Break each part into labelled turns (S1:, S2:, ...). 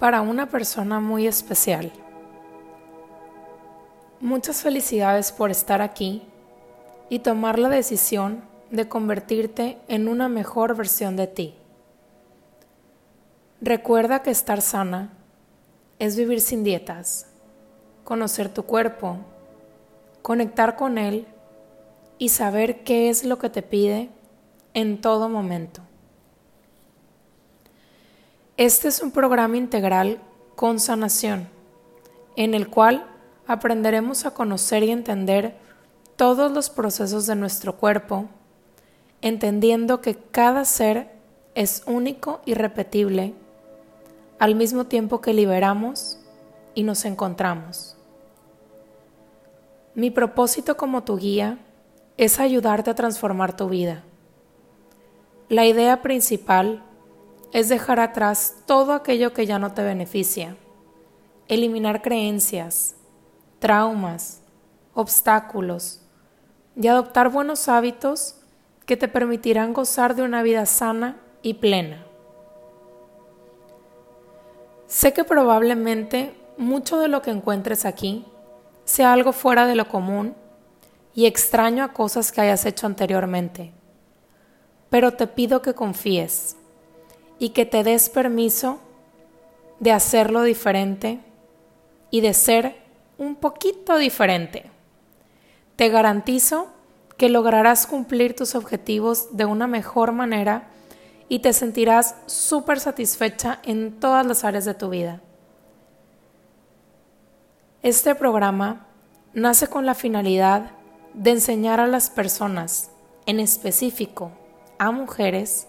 S1: para una persona muy especial. Muchas felicidades por estar aquí y tomar la decisión de convertirte en una mejor versión de ti. Recuerda que estar sana es vivir sin dietas, conocer tu cuerpo, conectar con él y saber qué es lo que te pide en todo momento. Este es un programa integral con sanación, en el cual aprenderemos a conocer y entender todos los procesos de nuestro cuerpo, entendiendo que cada ser es único y repetible, al mismo tiempo que liberamos y nos encontramos. Mi propósito como tu guía es ayudarte a transformar tu vida. La idea principal es dejar atrás todo aquello que ya no te beneficia, eliminar creencias, traumas, obstáculos y adoptar buenos hábitos que te permitirán gozar de una vida sana y plena. Sé que probablemente mucho de lo que encuentres aquí sea algo fuera de lo común y extraño a cosas que hayas hecho anteriormente, pero te pido que confíes y que te des permiso de hacerlo diferente y de ser un poquito diferente. Te garantizo que lograrás cumplir tus objetivos de una mejor manera y te sentirás súper satisfecha en todas las áreas de tu vida. Este programa nace con la finalidad de enseñar a las personas, en específico a mujeres,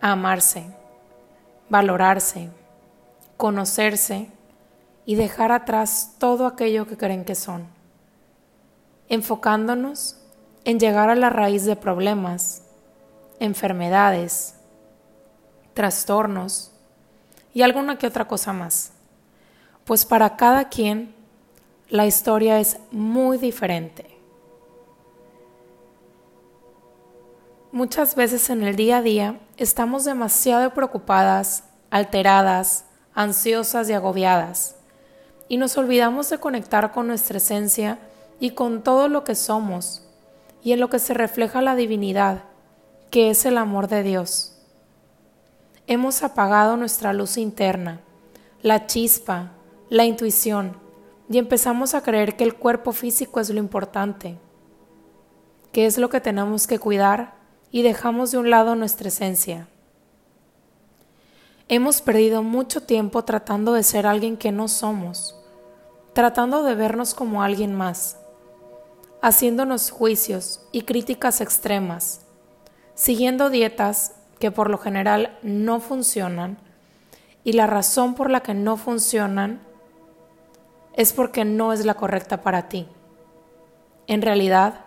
S1: a amarse valorarse, conocerse y dejar atrás todo aquello que creen que son, enfocándonos en llegar a la raíz de problemas, enfermedades, trastornos y alguna que otra cosa más. Pues para cada quien la historia es muy diferente. Muchas veces en el día a día estamos demasiado preocupadas, alteradas, ansiosas y agobiadas, y nos olvidamos de conectar con nuestra esencia y con todo lo que somos, y en lo que se refleja la divinidad, que es el amor de Dios. Hemos apagado nuestra luz interna, la chispa, la intuición, y empezamos a creer que el cuerpo físico es lo importante, que es lo que tenemos que cuidar y dejamos de un lado nuestra esencia. Hemos perdido mucho tiempo tratando de ser alguien que no somos, tratando de vernos como alguien más, haciéndonos juicios y críticas extremas, siguiendo dietas que por lo general no funcionan y la razón por la que no funcionan es porque no es la correcta para ti. En realidad,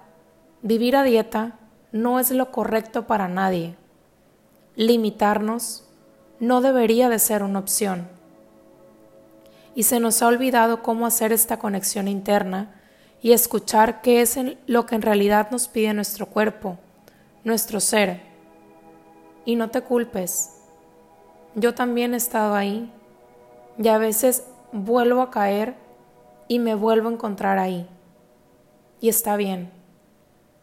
S1: vivir a dieta no es lo correcto para nadie. Limitarnos no debería de ser una opción. Y se nos ha olvidado cómo hacer esta conexión interna y escuchar qué es lo que en realidad nos pide nuestro cuerpo, nuestro ser. Y no te culpes. Yo también he estado ahí y a veces vuelvo a caer y me vuelvo a encontrar ahí. Y está bien,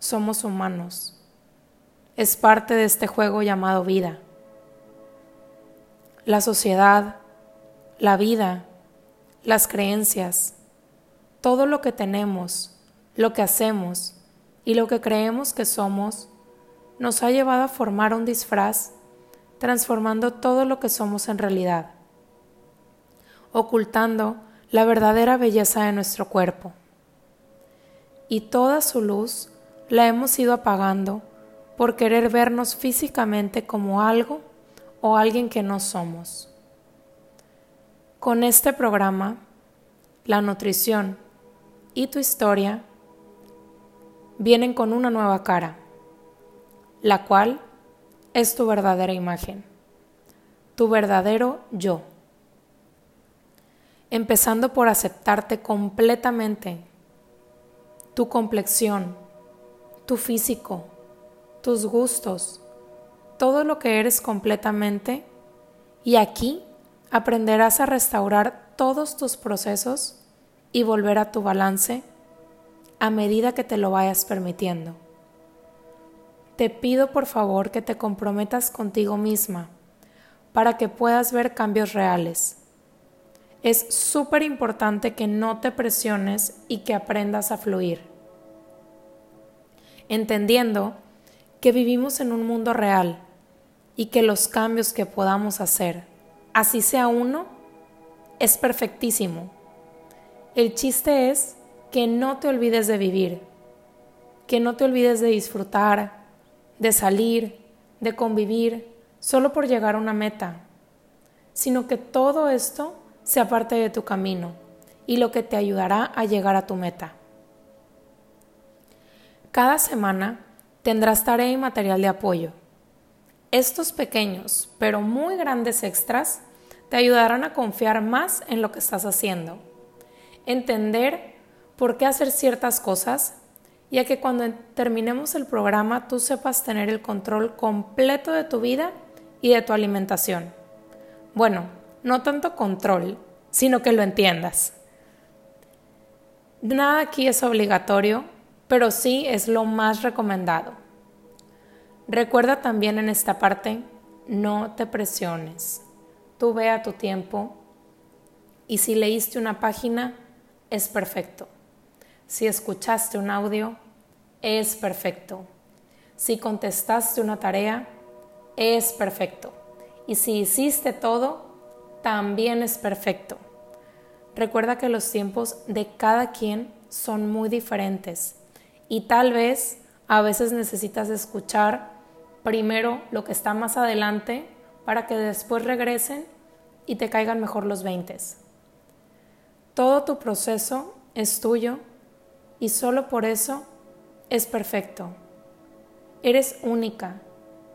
S1: somos humanos es parte de este juego llamado vida. La sociedad, la vida, las creencias, todo lo que tenemos, lo que hacemos y lo que creemos que somos, nos ha llevado a formar un disfraz, transformando todo lo que somos en realidad, ocultando la verdadera belleza de nuestro cuerpo. Y toda su luz la hemos ido apagando por querer vernos físicamente como algo o alguien que no somos. Con este programa, la nutrición y tu historia vienen con una nueva cara, la cual es tu verdadera imagen, tu verdadero yo. Empezando por aceptarte completamente, tu complexión, tu físico, tus gustos, todo lo que eres completamente y aquí aprenderás a restaurar todos tus procesos y volver a tu balance a medida que te lo vayas permitiendo. Te pido por favor que te comprometas contigo misma para que puedas ver cambios reales. Es súper importante que no te presiones y que aprendas a fluir. Entendiendo que vivimos en un mundo real y que los cambios que podamos hacer, así sea uno, es perfectísimo. El chiste es que no te olvides de vivir, que no te olvides de disfrutar, de salir, de convivir, solo por llegar a una meta, sino que todo esto sea parte de tu camino y lo que te ayudará a llegar a tu meta. Cada semana tendrás tarea y material de apoyo. Estos pequeños pero muy grandes extras te ayudarán a confiar más en lo que estás haciendo, entender por qué hacer ciertas cosas y a que cuando terminemos el programa tú sepas tener el control completo de tu vida y de tu alimentación. Bueno, no tanto control, sino que lo entiendas. Nada aquí es obligatorio, pero sí es lo más recomendado. Recuerda también en esta parte, no te presiones. Tú ve a tu tiempo y si leíste una página, es perfecto. Si escuchaste un audio, es perfecto. Si contestaste una tarea, es perfecto. Y si hiciste todo, también es perfecto. Recuerda que los tiempos de cada quien son muy diferentes y tal vez a veces necesitas escuchar primero lo que está más adelante para que después regresen y te caigan mejor los veintes. Todo tu proceso es tuyo y solo por eso es perfecto. Eres única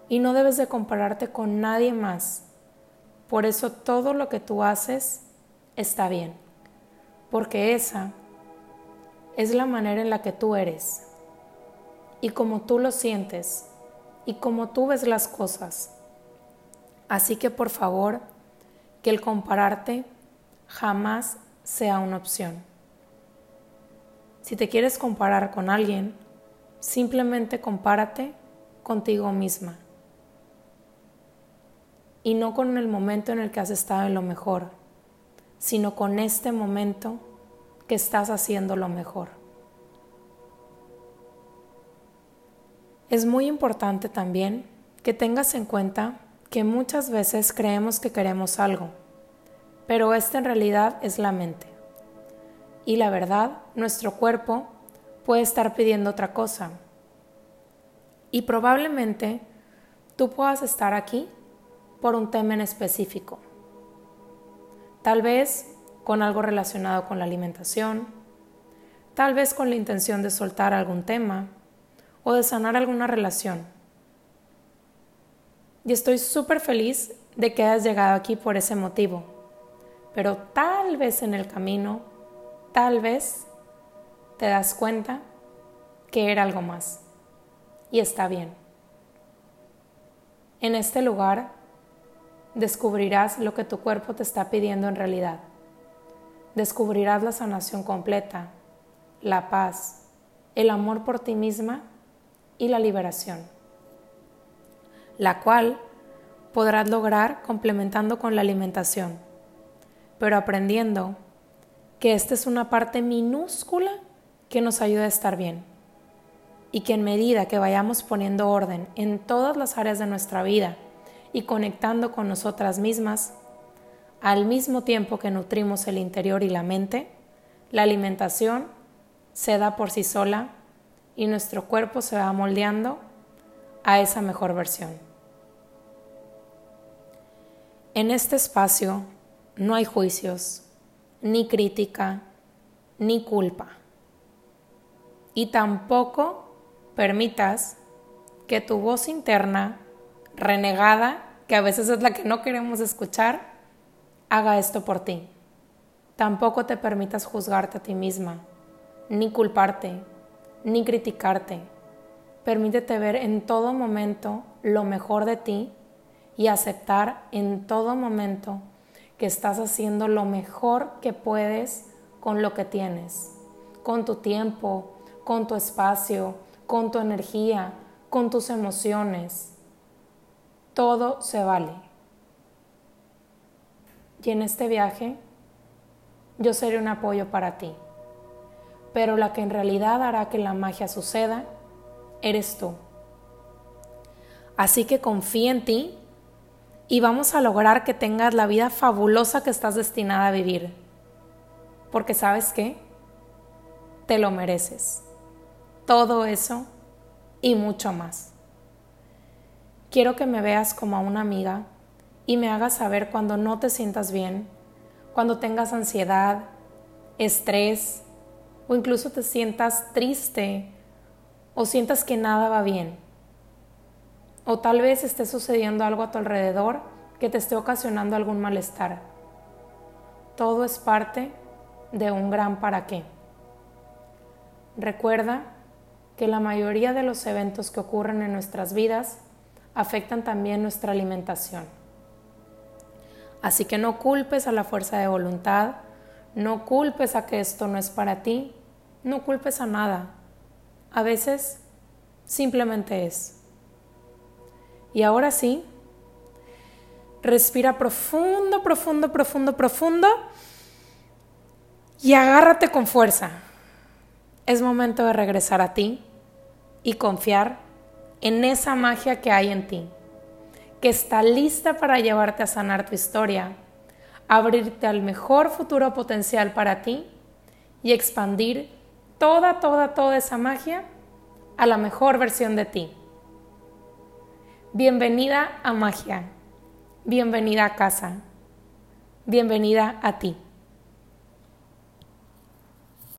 S1: y no debes de compararte con nadie más. Por eso todo lo que tú haces está bien, porque esa es la manera en la que tú eres y como tú lo sientes y como tú ves las cosas. Así que por favor, que el compararte jamás sea una opción. Si te quieres comparar con alguien, simplemente compárate contigo misma y no con el momento en el que has estado en lo mejor, sino con este momento que estás haciendo lo mejor. Es muy importante también que tengas en cuenta que muchas veces creemos que queremos algo, pero esta en realidad es la mente. Y la verdad, nuestro cuerpo puede estar pidiendo otra cosa. Y probablemente tú puedas estar aquí por un tema en específico. Tal vez con algo relacionado con la alimentación, tal vez con la intención de soltar algún tema o de sanar alguna relación. Y estoy súper feliz de que hayas llegado aquí por ese motivo, pero tal vez en el camino, tal vez te das cuenta que era algo más. Y está bien. En este lugar descubrirás lo que tu cuerpo te está pidiendo en realidad. Descubrirás la sanación completa, la paz, el amor por ti misma y la liberación, la cual podrás lograr complementando con la alimentación, pero aprendiendo que esta es una parte minúscula que nos ayuda a estar bien y que en medida que vayamos poniendo orden en todas las áreas de nuestra vida, y conectando con nosotras mismas, al mismo tiempo que nutrimos el interior y la mente, la alimentación se da por sí sola y nuestro cuerpo se va moldeando a esa mejor versión. En este espacio no hay juicios, ni crítica, ni culpa. Y tampoco permitas que tu voz interna renegada, que a veces es la que no queremos escuchar, haga esto por ti. Tampoco te permitas juzgarte a ti misma, ni culparte, ni criticarte. Permítete ver en todo momento lo mejor de ti y aceptar en todo momento que estás haciendo lo mejor que puedes con lo que tienes, con tu tiempo, con tu espacio, con tu energía, con tus emociones. Todo se vale. Y en este viaje yo seré un apoyo para ti. Pero la que en realidad hará que la magia suceda eres tú. Así que confía en ti y vamos a lograr que tengas la vida fabulosa que estás destinada a vivir. Porque sabes qué? Te lo mereces. Todo eso y mucho más. Quiero que me veas como a una amiga y me hagas saber cuando no te sientas bien, cuando tengas ansiedad, estrés o incluso te sientas triste o sientas que nada va bien. O tal vez esté sucediendo algo a tu alrededor que te esté ocasionando algún malestar. Todo es parte de un gran para qué. Recuerda que la mayoría de los eventos que ocurren en nuestras vidas afectan también nuestra alimentación. Así que no culpes a la fuerza de voluntad, no culpes a que esto no es para ti, no culpes a nada. A veces simplemente es. Y ahora sí, respira profundo, profundo, profundo, profundo y agárrate con fuerza. Es momento de regresar a ti y confiar en esa magia que hay en ti, que está lista para llevarte a sanar tu historia, abrirte al mejor futuro potencial para ti y expandir toda, toda, toda esa magia a la mejor versión de ti. Bienvenida a Magia. Bienvenida a casa. Bienvenida a ti.